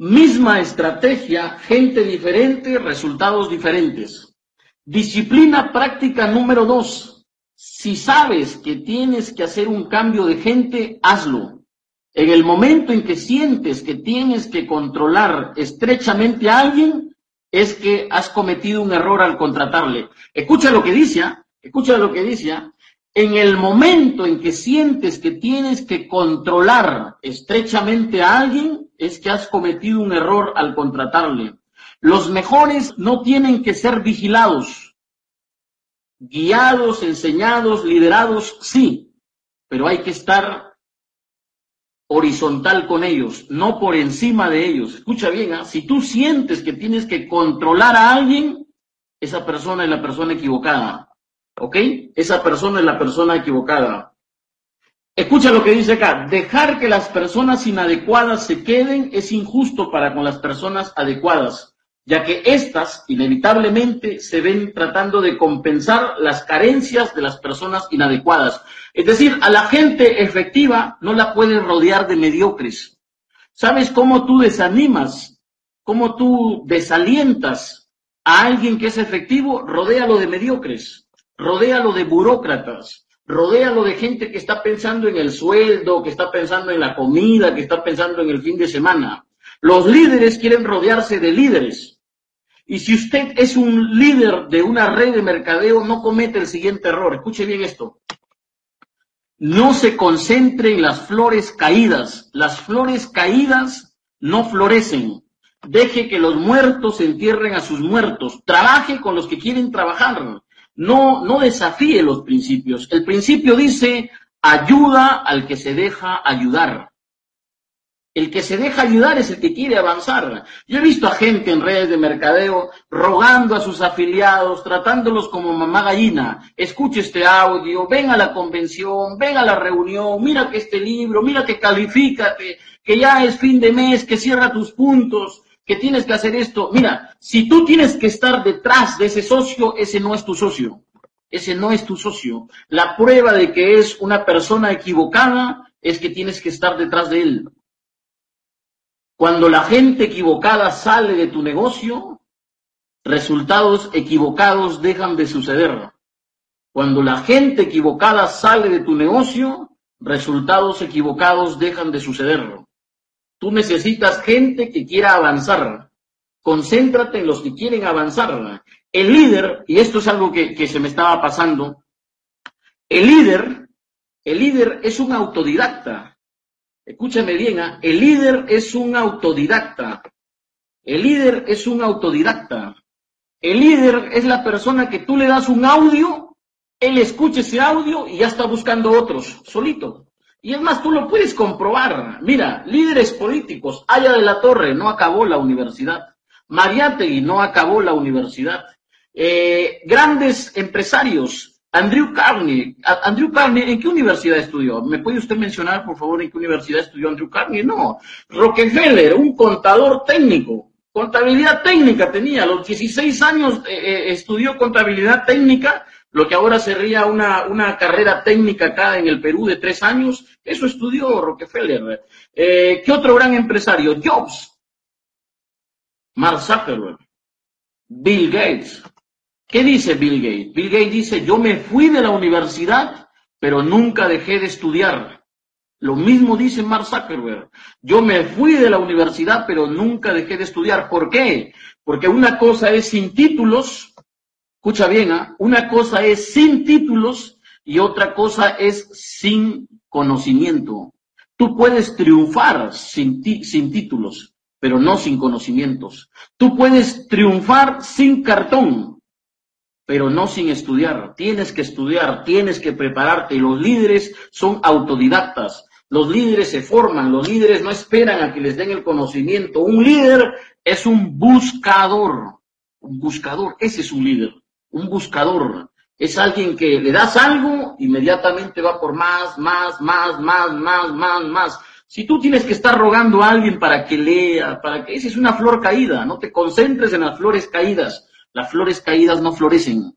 Misma estrategia, gente diferente, resultados diferentes. Disciplina práctica número dos. Si sabes que tienes que hacer un cambio de gente, hazlo. En el momento en que sientes que tienes que controlar estrechamente a alguien, es que has cometido un error al contratarle. Escucha lo que dice, ¿ah? escucha lo que dice. ¿ah? En el momento en que sientes que tienes que controlar estrechamente a alguien, es que has cometido un error al contratarle. Los mejores no tienen que ser vigilados, guiados, enseñados, liderados, sí, pero hay que estar horizontal con ellos, no por encima de ellos. Escucha bien, ¿ah? si tú sientes que tienes que controlar a alguien, esa persona es la persona equivocada. ¿Ok? Esa persona es la persona equivocada. Escucha lo que dice acá, dejar que las personas inadecuadas se queden es injusto para con las personas adecuadas, ya que éstas inevitablemente se ven tratando de compensar las carencias de las personas inadecuadas. Es decir, a la gente efectiva no la puedes rodear de mediocres. ¿Sabes cómo tú desanimas, cómo tú desalientas a alguien que es efectivo? Rodéalo de mediocres, rodéalo de burócratas, Rodéalo de gente que está pensando en el sueldo, que está pensando en la comida, que está pensando en el fin de semana. Los líderes quieren rodearse de líderes. Y si usted es un líder de una red de mercadeo, no comete el siguiente error. Escuche bien esto. No se concentre en las flores caídas. Las flores caídas no florecen. Deje que los muertos entierren a sus muertos. Trabaje con los que quieren trabajar no, no desafíe los principios. El principio dice, ayuda al que se deja ayudar. El que se deja ayudar es el que quiere avanzar. Yo he visto a gente en redes de mercadeo rogando a sus afiliados, tratándolos como mamá gallina. Escuche este audio, ven a la convención, ven a la reunión, mira que este libro, mira que califícate, que ya es fin de mes, que cierra tus puntos que tienes que hacer esto. Mira, si tú tienes que estar detrás de ese socio, ese no es tu socio. Ese no es tu socio. La prueba de que es una persona equivocada es que tienes que estar detrás de él. Cuando la gente equivocada sale de tu negocio, resultados equivocados dejan de suceder. Cuando la gente equivocada sale de tu negocio, resultados equivocados dejan de suceder. Tú necesitas gente que quiera avanzar. Concéntrate en los que quieren avanzar. El líder, y esto es algo que, se me estaba pasando, el líder, el líder es un autodidacta. Escúchame bien, ¿ah? el líder es un autodidacta. El líder es un autodidacta. El líder es la persona que tú le das un audio, él escucha ese audio y ya está buscando otros, solito. Y es más, tú lo puedes comprobar. Mira, líderes políticos, Aya de la Torre no acabó la universidad. Mariátegui no acabó la universidad. Eh, grandes empresarios, Andrew Carney. Andrew Carney, ¿en qué universidad estudió? ¿Me puede usted mencionar, por favor, en qué universidad estudió Andrew Carney? No. Rockefeller, un contador técnico. Contabilidad técnica tenía. A los 16 años eh, eh, estudió contabilidad técnica lo que ahora sería una, una carrera técnica acá en el Perú de tres años, eso estudió Rockefeller. Eh, ¿Qué otro gran empresario? Jobs, Mark Zuckerberg, Bill Gates. ¿Qué dice Bill Gates? Bill Gates dice, yo me fui de la universidad, pero nunca dejé de estudiar. Lo mismo dice Mark Zuckerberg. Yo me fui de la universidad, pero nunca dejé de estudiar. ¿Por qué? Porque una cosa es sin títulos Escucha bien, ¿ah? una cosa es sin títulos y otra cosa es sin conocimiento. Tú puedes triunfar sin, sin títulos, pero no sin conocimientos. Tú puedes triunfar sin cartón, pero no sin estudiar. Tienes que estudiar, tienes que prepararte. Los líderes son autodidactas. Los líderes se forman, los líderes no esperan a que les den el conocimiento. Un líder es un buscador. Un buscador, ese es un líder un buscador. Es alguien que le das algo, inmediatamente va por más, más, más, más, más, más, más. Si tú tienes que estar rogando a alguien para que lea, para que esa es una flor caída, no te concentres en las flores caídas. Las flores caídas no florecen.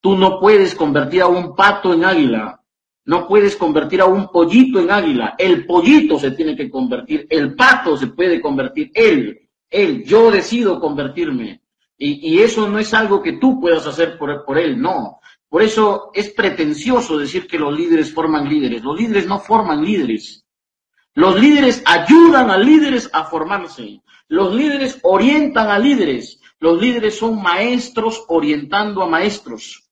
Tú no puedes convertir a un pato en águila. No puedes convertir a un pollito en águila. El pollito se tiene que convertir. El pato se puede convertir. Él, él, yo decido convertirme. Y, eso no es algo que tú puedas hacer por, él, no. Por eso es pretencioso decir que los líderes forman líderes. Los líderes no forman líderes. Los líderes ayudan a líderes a formarse. Los líderes orientan a líderes. Los líderes son maestros orientando a maestros.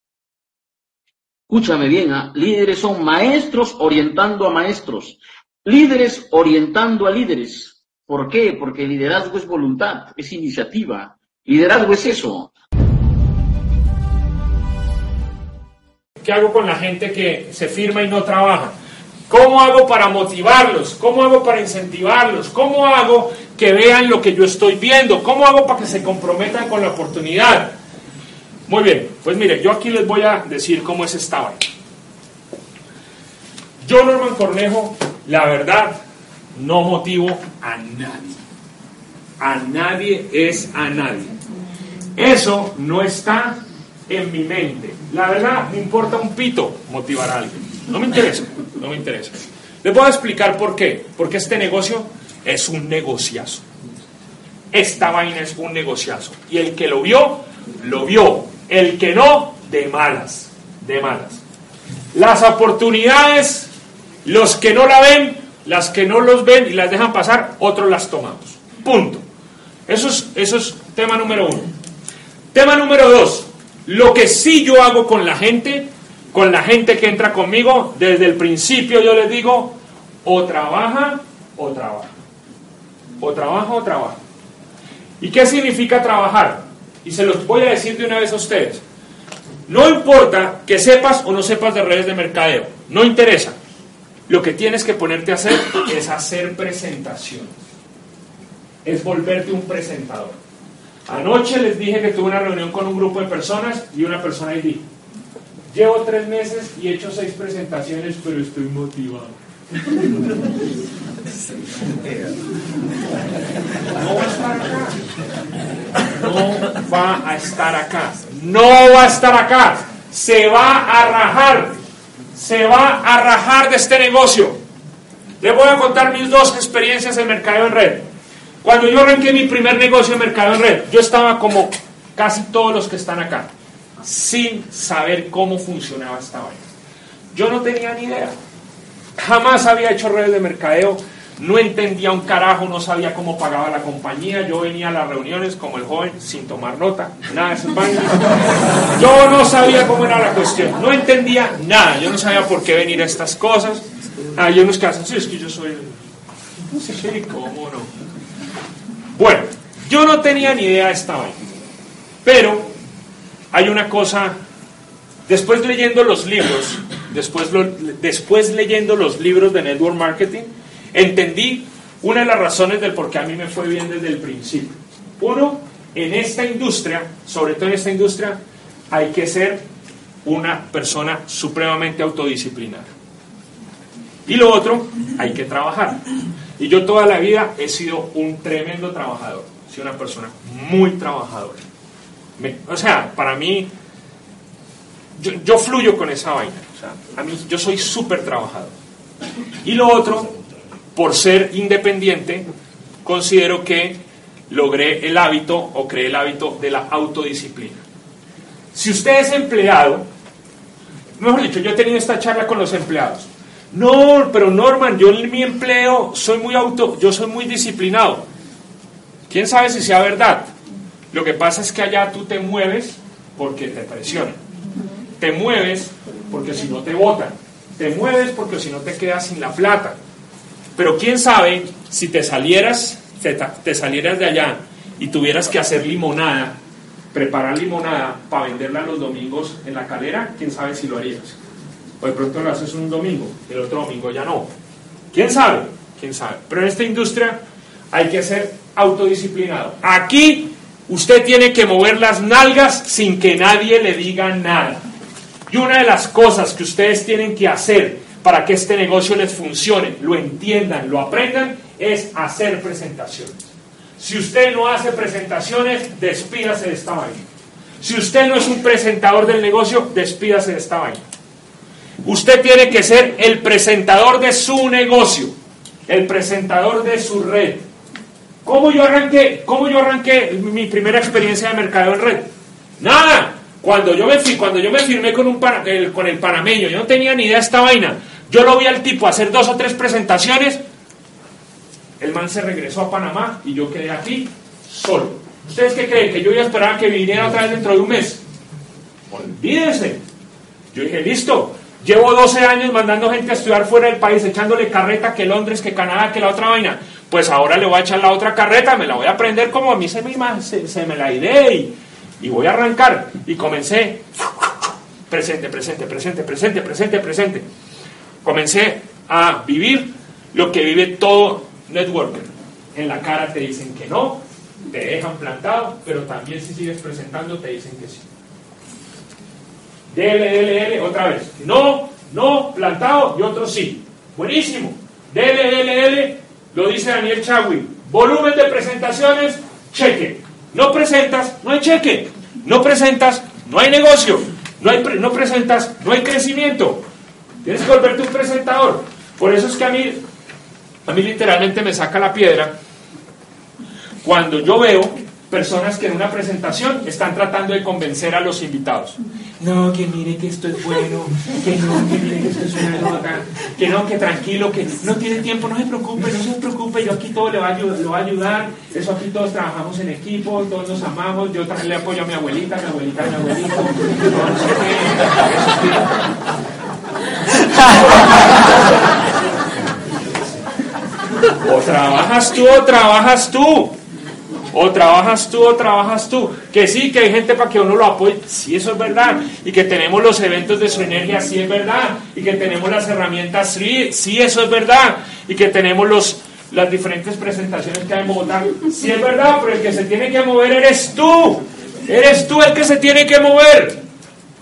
Escúchame bien, ¿ah? líderes son maestros orientando a maestros, líderes orientando a líderes. ¿Por qué? Porque liderazgo es voluntad, es iniciativa. Liderazgo es eso. ¿Qué hago con la gente que se firma y no trabaja? ¿Cómo hago para motivarlos? ¿Cómo hago para incentivarlos? ¿Cómo hago que vean lo que yo estoy viendo? ¿Cómo hago para que se comprometan con la oportunidad? Muy bien, pues mire, yo aquí les voy a decir cómo es esta vaina. Yo, Norman Cornejo, la verdad, no motivo a nadie. A nadie es a nadie. Eso no está en mi mente. La verdad, me importa un pito motivar a alguien. No me interesa, no me interesa. Les voy a explicar por qué. Porque este negocio es un negociazo. Esta vaina es un negociazo. Y el que lo vio, lo vio. El que no, de malas, de malas. Las oportunidades, los que no la ven, las que no los ven y las dejan pasar, otros las tomamos. Punto. Eso es, eso es tema número uno. Tema número dos, lo que sí yo hago con la gente, con la gente que entra conmigo, desde el principio yo les digo, o trabaja o trabaja. O trabaja o trabaja. ¿Y qué significa trabajar? Y se los voy a decir de una vez a ustedes. No importa que sepas o no sepas de redes de mercadeo, no interesa. Lo que tienes que ponerte a hacer es hacer presentaciones. Es volverte un presentador. Anoche les dije que tuve una reunión con un grupo de personas y una persona ahí dijo, llevo tres meses y he hecho seis presentaciones, pero estoy motivado. No va a estar acá. No va a estar acá. No va a estar acá. Se va a rajar. Se va a rajar de este negocio. Les voy a contar mis dos experiencias en mercado en red. Cuando yo arranqué mi primer negocio en mercado en red, yo estaba como casi todos los que están acá, sin saber cómo funcionaba esta vaina. Yo no tenía ni idea. Jamás había hecho redes de mercadeo, no entendía un carajo, no sabía cómo pagaba la compañía. Yo venía a las reuniones como el joven sin tomar nota, nada de esos Yo no sabía cómo era la cuestión, no entendía nada. Yo no sabía por qué venir a estas cosas. Hay unos que hacen, sí, es que yo soy. Sí, cómo no. Bueno, yo no tenía ni idea de esta vaina. Pero hay una cosa, después leyendo los libros, después, después leyendo los libros de Network Marketing, entendí una de las razones del por qué a mí me fue bien desde el principio. Uno, en esta industria, sobre todo en esta industria, hay que ser una persona supremamente autodisciplinada. Y lo otro, hay que trabajar. Y yo toda la vida he sido un tremendo trabajador. He sido una persona muy trabajadora. o sea, para mí, yo, yo fluyo con esa vaina. O sea, a mí, yo soy súper trabajador. Y lo otro, por ser independiente, considero que logré el hábito o creé el hábito de la autodisciplina. Si usted es empleado, mejor dicho, yo he tenido esta charla con los empleados. No, pero Norman, yo en mi empleo soy muy auto, yo soy muy disciplinado. ¿Quién sabe si sea verdad? Lo que pasa es que allá tú te mueves porque te presionan te mueves porque si no te votan, te mueves porque si no te quedas sin la plata. Pero quién sabe si te salieras, te, salieras de allá y tuvieras que hacer limonada, preparar limonada para venderla los domingos en la calera, quién sabe si lo harías. De pronto lo haces un domingo, el otro domingo ya no. ¿Quién sabe? ¿Quién sabe? Pero en esta industria hay que ser autodisciplinado. Aquí usted tiene que mover las nalgas sin que nadie le diga nada. Y una de las cosas que ustedes tienen que hacer para que este negocio les funcione, lo entiendan, lo aprendan, es hacer presentaciones. Si usted no hace presentaciones, despídase de esta vaina. Si usted no es un presentador del negocio, despídase de esta vaina. Usted tiene que ser el presentador de su negocio, el presentador de su red. ¿Cómo yo arranqué, cómo yo arranqué mi primera experiencia de mercado en red? Nada. Cuando yo me, cuando yo me firmé con, el panameño, yo no tenía ni idea de esta vaina. Yo lo vi al tipo hacer dos o tres presentaciones. El man se regresó a Panamá y yo quedé aquí solo. ¿Ustedes qué creen? ¿Que yo iba a esperar que viniera otra vez dentro de un mes? Olvídense. Yo dije, listo, llevo 12 años mandando gente a estudiar fuera del país, echándole carreta que Londres, que Canadá, que la otra vaina. Pues ahora le voy a echar la otra carreta, me la voy a aprender como a mí se me, se, me la idea y, y voy a arrancar. Y comencé, presente, presente, presente, presente, presente, presente. Comencé a vivir lo que vive todo networker. En la cara te dicen que no, te dejan plantado, pero también si sigues presentando te dicen que sí. Dele, otra vez. No, no, plantado y otro sí. Buenísimo. Dele, lo dice Daniel Chagui. Volumen de presentaciones, cheque. No presentas, no hay cheque. No presentas, no hay negocio. No, hay, no presentas, no hay crecimiento. Tienes que volverte un presentador. Por eso es que a mí, a mí literalmente me saca la piedra cuando yo veo personas que en una presentación están tratando de convencer a los invitados. No, que mire que esto es bueno, que no, que mire que esto es una nota, que no, que tranquilo, que no tiene tiempo, no se preocupe, no se preocupe, yo aquí todo le va a, lo va a ayudar, eso aquí todos trabajamos en equipo, todos nos amamos, yo también le apoyo a mi abuelita, mi abuelita, a mi abuelito, no sé qué, O trabajas tú o trabajas tú. O trabajas tú o trabajas tú. Que sí, que hay gente para que uno lo apoye. Sí, eso es verdad. Y que tenemos los eventos de su energía. Sí, es verdad. Y que tenemos las herramientas. Sí, sí, eso es verdad. Y que tenemos los, las diferentes presentaciones que hay en Bogotá. Sí, es verdad. Pero el que se tiene que mover eres tú. Eres tú el que se tiene que mover.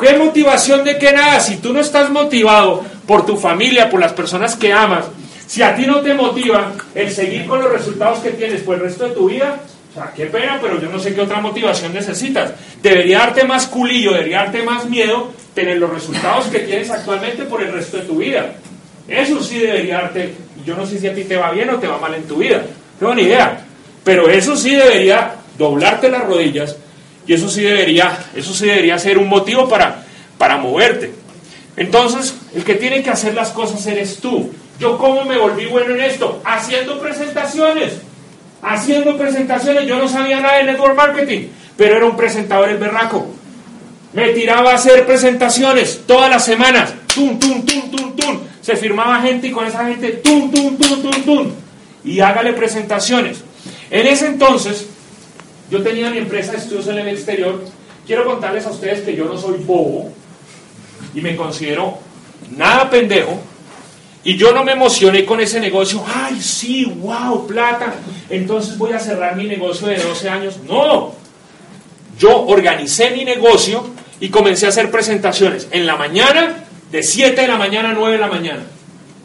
¿Qué motivación de qué nada? Si tú no estás motivado por tu familia, por las personas que amas, si a ti no te motiva el seguir con los resultados que tienes por el resto de tu vida, sea, qué pena, pero yo no sé qué otra motivación necesitas. Debería darte más culillo, debería darte más miedo tener los resultados que tienes actualmente por el resto de tu vida. Eso sí debería darte, yo no sé si a ti te va bien o te va mal en tu vida, no ni idea, pero eso sí debería doblarte las rodillas y eso sí debería, eso sí debería ser un motivo para, para moverte. Entonces, el que tiene que hacer las cosas eres tú. Yo cómo me volví bueno en esto? Haciendo presentaciones haciendo presentaciones, yo no sabía nada de network marketing, pero era un presentador el berraco. Me tiraba a hacer presentaciones todas las semanas, tum, tum, tum, tum, tum. Se firmaba gente y con esa gente, tum, tum, tum, tum, tum. Y hágale presentaciones. En ese entonces, yo tenía mi empresa de estudios en el exterior. Quiero contarles a ustedes que yo no soy bobo y me considero nada pendejo y yo no me emocioné con ese negocio, ay, sí, wow, plata, entonces voy a cerrar mi negocio de 12 años. No, yo organicé mi negocio y comencé a hacer presentaciones en la mañana, de 7 de la mañana a 9 de la mañana.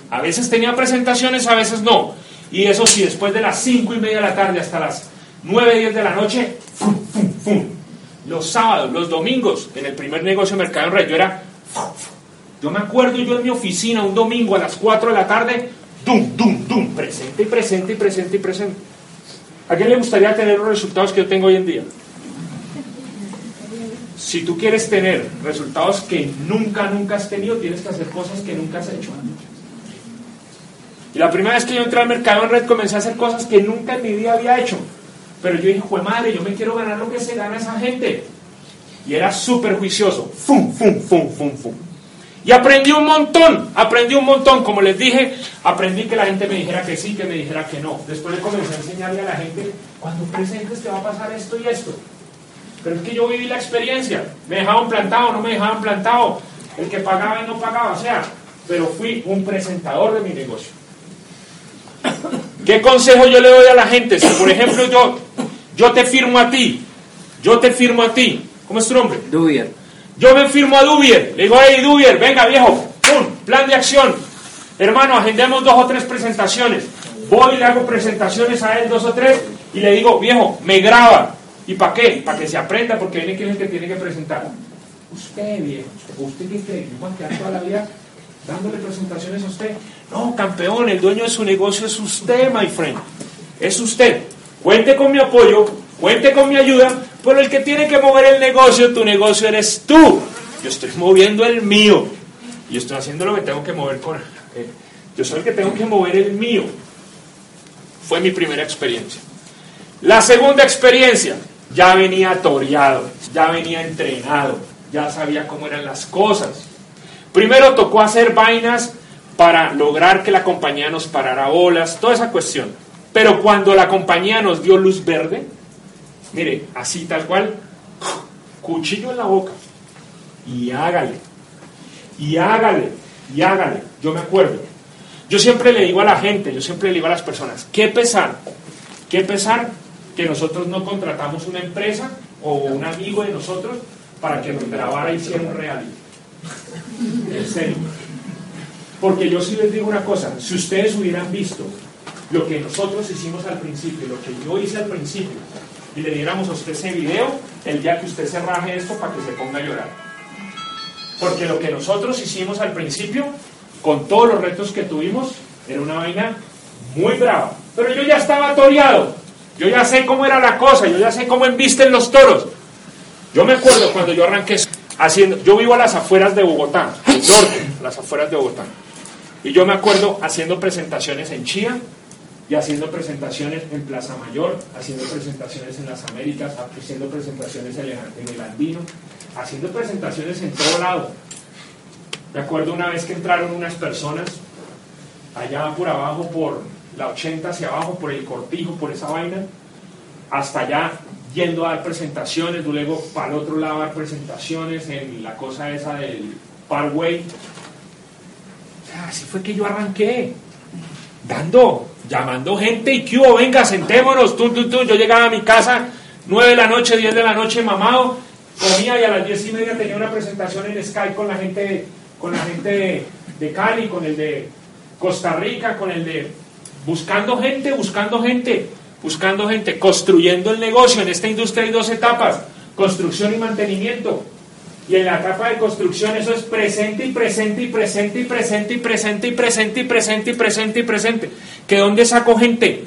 A veces tenía presentaciones, a veces no. Y eso sí, después de las 5 y media de la tarde hasta las 9, 10 de la noche, fum, fum, fum. los sábados, los domingos, en el primer negocio de Mercado Red, yo era... Yo me acuerdo yo en mi oficina un domingo a las 4 de la tarde, dum, dum, dum, presente y presente y presente y presente. ¿A quién le gustaría tener los resultados que yo tengo hoy en día? Si tú quieres tener resultados que nunca, nunca has tenido, tienes que hacer cosas que nunca has hecho. Y la primera vez que yo entré al mercado en red comencé a hacer cosas que nunca en mi vida había hecho. Pero yo dije, jue madre, yo me quiero ganar lo que se gana esa gente. Y era súper juicioso. Fum, fum, fum, fum, fum. Y aprendí un montón, aprendí un montón. Como les dije, aprendí que la gente me dijera que sí, que me dijera que no. Después le comencé a enseñarle a la gente, cuando presentes te va a pasar esto y esto. Pero es que yo viví la experiencia. Me dejaban plantado, no me dejaban plantado. El que pagaba y no pagaba, o sea, pero fui un presentador de mi negocio. ¿Qué consejo yo le doy a la gente? Si por ejemplo yo, yo te firmo a ti, yo te firmo a ti, ¿cómo es tu nombre? Dubier. Yo me firmo a Dubier, le digo, hey Dubier, venga viejo, ¡pum! Plan de acción. Hermano, agendemos dos o tres presentaciones. Voy le hago presentaciones a él, dos o tres, y le digo, viejo, me graba. ¿Y para qué? Para que se aprenda, porque viene que es el que tiene que presentar. Usted, viejo, usted que cree que va a quedar toda la vida dándole presentaciones a usted. No, campeón, el dueño de su negocio es usted, my friend. Es usted. Cuente con mi apoyo, cuente con mi ayuda, pero el que tiene que mover el negocio, tu negocio eres tú. Yo estoy moviendo el mío. Y estoy haciendo lo que tengo que mover con... Eh, yo soy el que tengo que mover el mío. Fue mi primera experiencia. La segunda experiencia, ya venía toreado, ya venía entrenado, ya sabía cómo eran las cosas. Primero tocó hacer vainas para lograr que la compañía nos parara bolas, toda esa cuestión. Pero cuando la compañía nos dio luz verde, mire, así tal cual, cuchillo en la boca, y hágale, y hágale, y hágale. Yo me acuerdo. Yo siempre le digo a la gente, yo siempre le digo a las personas, qué pesar, qué pesar que nosotros no contratamos una empresa o un amigo de nosotros para que nos grabara y hiciera un reality. En serio. Porque yo sí les digo una cosa, si ustedes hubieran visto lo que nosotros hicimos al principio, lo que yo hice al principio, y le diéramos a usted ese video, el día que usted se raje esto para que se ponga a llorar. Porque lo que nosotros hicimos al principio, con todos los retos que tuvimos, era una vaina muy brava. Pero yo ya estaba toreado, yo ya sé cómo era la cosa, yo ya sé cómo embisten los toros. Yo me acuerdo cuando yo arranqué haciendo, yo vivo a las afueras de Bogotá, al norte, a las afueras de Bogotá. Y yo me acuerdo haciendo presentaciones en Chía y haciendo presentaciones en Plaza Mayor, haciendo presentaciones en las Américas, haciendo presentaciones en el Andino, haciendo presentaciones en todo lado. Me acuerdo una vez que entraron unas personas allá por abajo, por la 80 hacia abajo, por el cortijo, por esa vaina, hasta allá yendo a dar presentaciones, luego para el otro lado a dar presentaciones en la cosa esa del Parkway. así fue que yo arranqué, dando, llamando gente y que hubo, venga, sentémonos, tú, tú, tú. Yo llegaba a mi casa, 9 de la noche, 10 de la noche, mamado, comía y a las 10 y media tenía una presentación en Skype con la gente, con la gente de Cali, con el de Costa Rica, con el de buscando gente, buscando gente, buscando gente, construyendo el negocio. En esta industria hay dos etapas, construcción y mantenimiento. Y en la etapa de construcción eso es presente y presente y presente y presente y presente y presente y presente y presente y presente. ¿Que dónde saco gente?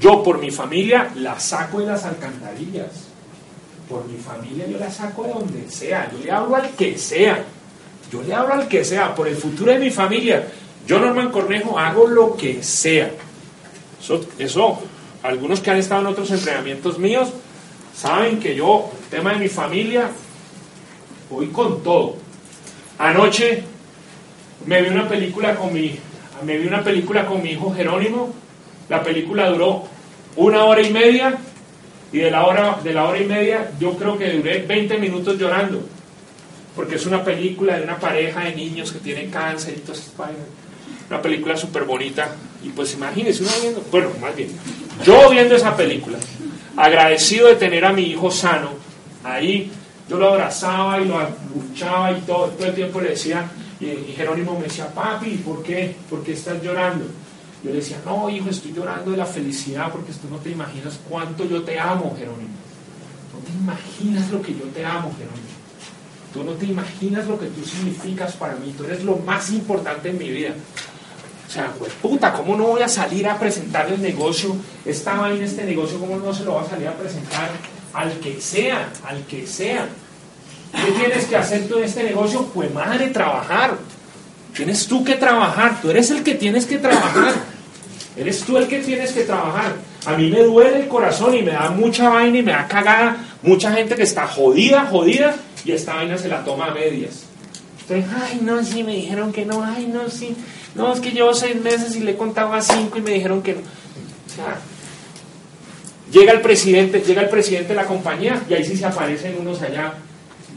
Yo por mi familia la saco de las alcantarillas. Por mi familia yo la saco de donde sea. Yo le hablo al que sea. Yo le hablo al que sea. Por el futuro de mi familia. Yo, Norman Cornejo, hago lo que sea. Eso, eso, algunos que han estado en otros entrenamientos míos, saben que yo, el tema de mi familia, voy con todo. Anoche me vi una película con mi, me vi una película con mi hijo Jerónimo. La película duró una hora y media y de la hora, de la hora y media yo creo que duré 20 minutos llorando. Porque es una película de una pareja de niños que tienen cáncer y todo eso una película súper bonita. Y pues imagínense uno viendo, bueno, más bien, yo viendo esa película, agradecido de tener a mi hijo sano, ahí yo lo abrazaba y lo luchaba y todo, todo el tiempo le decía, y, Jerónimo me decía, papi, ¿por qué? ¿Por qué estás llorando? Yo le decía, no, hijo, estoy llorando de la felicidad porque tú no te imaginas cuánto yo te amo, Jerónimo. No te imaginas lo que yo te amo, Jerónimo. Tú no te imaginas lo que tú significas para mí. Tú eres lo más importante en mi vida. O sea, pues puta, ¿cómo no voy a salir a presentar el negocio? Estaba en este negocio, ¿cómo no se lo va a salir a presentar al que sea, al que sea? ¿Qué tienes que hacer tú en este negocio? Pues madre, trabajar. Tienes tú que trabajar, tú eres el que tienes que trabajar. Eres tú el que tienes que trabajar. A mí me duele el corazón y me da mucha vaina y me da cagada mucha gente que está jodida, jodida, y esta vaina se la toma a medias. Entonces, ay, no, sí, me dijeron que no, ay, no, sí. No, es que llevo seis meses y le he contado a cinco y me dijeron que no. O sea, llega el presidente, llega el presidente de la compañía y ahí sí se aparecen unos allá.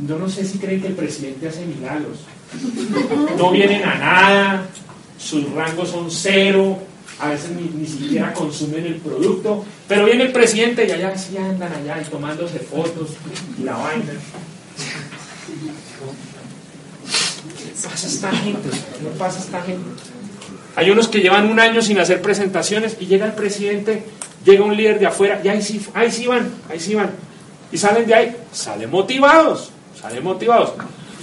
Yo no sé si creen que el presidente hace milagros. No vienen a nada, sus rangos son cero, a veces ni, siquiera consumen el producto, pero viene el presidente y allá sí andan allá y tomándose fotos y la vaina. ¿Qué pasa esta gente? ¿Qué pasa esta gente? Hay unos que llevan un año sin hacer presentaciones y llega el presidente, llega un líder de afuera y ahí sí, ahí sí van, ahí sí van. Y salen de ahí, salen motivados, salen motivados.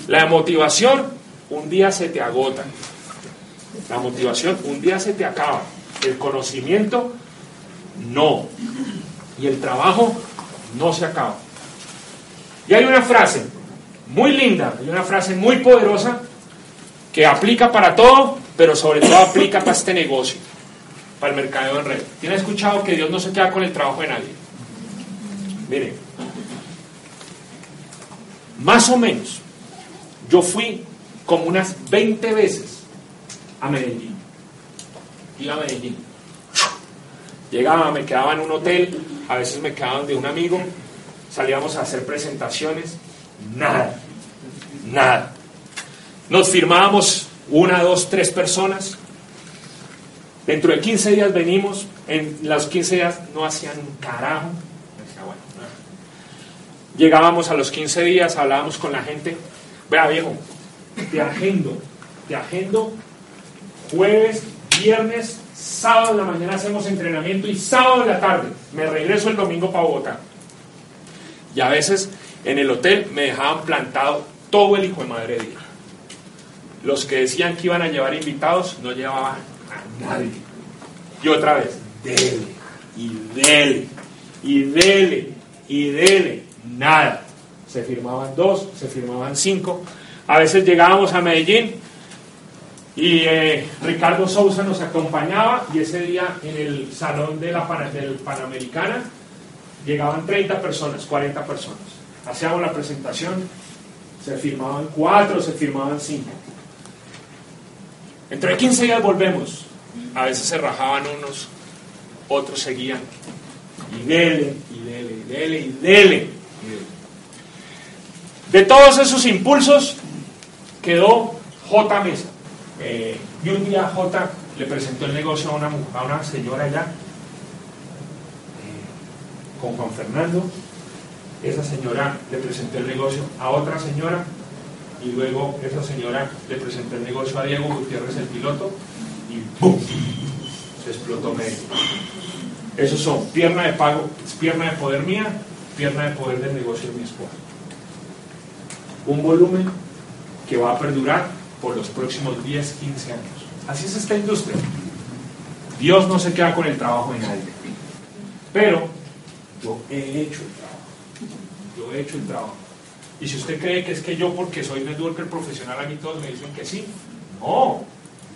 La motivación un día se te agota. La motivación un día se te acaba. El conocimiento, no. Y el trabajo no se acaba. Y hay una frase muy linda, hay una frase muy poderosa que aplica para todo, pero sobre todo aplica para este negocio, para el mercadeo en red. ¿Tiene escuchado que Dios no se queda con el trabajo de nadie? Miren, más o menos, yo fui como unas 20 veces a Medellín. Iba a Medellín. Llegaba, me quedaba en un hotel, a veces me quedaba de un amigo, salíamos a hacer presentaciones, nada, nada. Nos firmábamos una, dos, tres personas. Dentro de 15 días venimos, en los 15 días no hacían un carajo. Llegábamos a los 15 días, hablábamos con la gente. Vea, viejo, te agendo, te agendo jueves, viernes, sábado en la mañana hacemos entrenamiento y sábado en la tarde me regreso el domingo para Bogotá. Y a veces en el hotel me dejaban plantado todo el hijo de madre día. Los que decían que iban a llevar invitados no llevaban a nadie. Y otra vez, dele, y dele, y dele, y dele, nada. Se firmaban dos, se firmaban cinco. A veces llegábamos a Medellín y eh, Ricardo Sousa nos acompañaba y ese día en el salón de la del Panamericana llegaban 30 personas, 40 personas. Hacíamos la presentación, se firmaban cuatro, se firmaban cinco. Entre 15 días volvemos. A veces se rajaban unos, otros seguían. Y dele, y dele, y dele, y dele. De todos esos impulsos quedó J. Mesa. Eh, y un día J le presentó el negocio a una, a una señora allá, eh, con Juan Fernando. Esa señora le presentó el negocio a otra señora y luego esa señora le presentó el negocio a Diego Gutiérrez, el piloto, y ¡pum! Se explotó medio. Esos son pierna de pago, pierna de poder mía, pierna de poder del negocio de mi esposa. Un volumen que va a perdurar por los próximos 10, 15 años. Así es esta industria. Dios no se queda con el trabajo de nadie. Pero yo he hecho el trabajo. Yo he hecho el trabajo. Y si usted cree que es que yo, porque soy networker profesional, a mí todos me dicen que sí. No,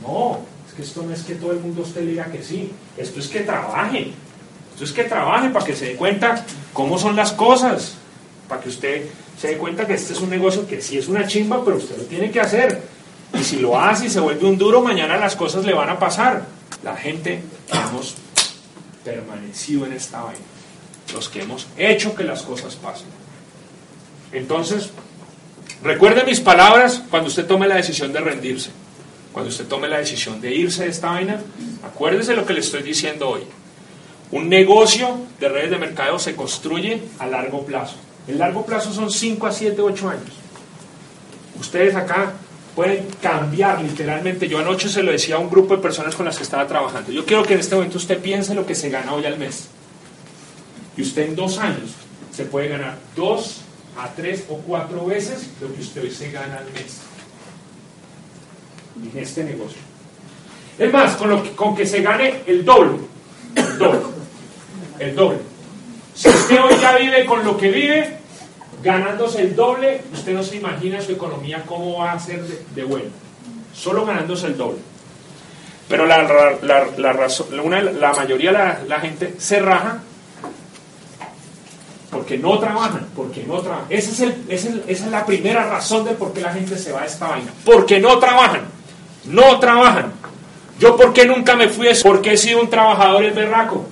no. Es que esto no es que todo el mundo usted diga que sí. Esto es que trabaje. Esto es que trabaje para que se dé cuenta cómo son las cosas. Para que usted se dé cuenta que este es un negocio que sí es una chimba, pero usted lo tiene que hacer. Y si lo hace y se vuelve un duro, mañana las cosas le van a pasar. La gente hemos permanecido en esta vaina. Los que hemos hecho que las cosas pasen. Entonces, recuerde mis palabras cuando usted tome la decisión de rendirse. Cuando usted tome la decisión de irse de esta vaina, acuérdese lo que le estoy diciendo hoy. Un negocio de redes de mercado se construye a largo plazo. El largo plazo son 5 a 7, 8 años. Ustedes acá pueden cambiar literalmente. Yo anoche se lo decía a un grupo de personas con las que estaba trabajando. Yo quiero que en este momento usted piense lo que se gana hoy al mes. Y usted en dos años se puede ganar dos a tres o cuatro veces lo que usted hoy se gana al mes. En este negocio. Es más, con, lo que, con que se gane el doble. El doble. El doble. Si usted hoy ya vive con lo que vive, ganándose el doble, usted no se imagina su economía cómo va a ser de, buena. Solo ganándose el doble. Pero la, la, razón, una, la mayoría de la, la gente se raja porque no trabajan, porque no trabajan. Esa es, el, esa es la primera razón de por qué la gente se va a esta vaina. Porque no trabajan, no trabajan. Yo por qué nunca me fui, porque he sido un trabajador el berraco.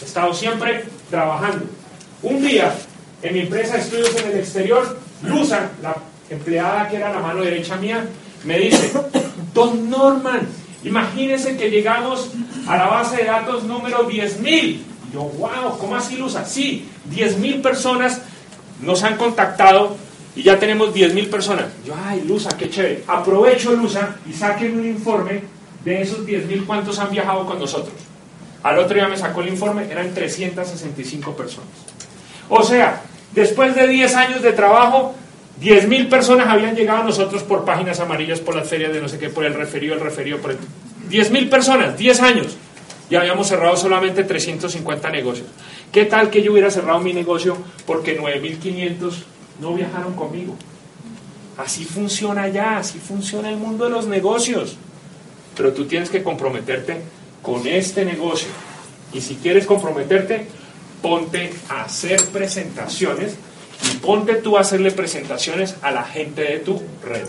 He estado siempre trabajando. Un día, en mi empresa de estudios en el exterior, Luza, la empleada que era la mano derecha mía, me dice, Don Norman, imagínese que llegamos a la base de datos número 10.000 yo, wow, ¿cómo así, Lusa? Sí, 10.000 personas nos han contactado y ya tenemos 10.000 personas. Yo, ay, Lusa, qué chévere. Aprovecho, Lusa, y saquen un informe de esos 10.000 cuántos han viajado con nosotros. Al otro día me sacó el informe, eran 365 personas. O sea, después de 10 años de trabajo, 10 mil personas habían llegado a nosotros por páginas amarillas, por las ferias de no sé qué, por el referido, el referido, por el... 10 mil personas, 10 años. Y habíamos cerrado solamente 350 negocios. ¿Qué tal que yo hubiera cerrado mi negocio porque 9.500 no viajaron conmigo? Así funciona ya, así funciona el mundo de los negocios. Pero tú tienes que comprometerte con este negocio. Y si quieres comprometerte, ponte a hacer presentaciones y ponte tú a hacerle presentaciones a la gente de tu red.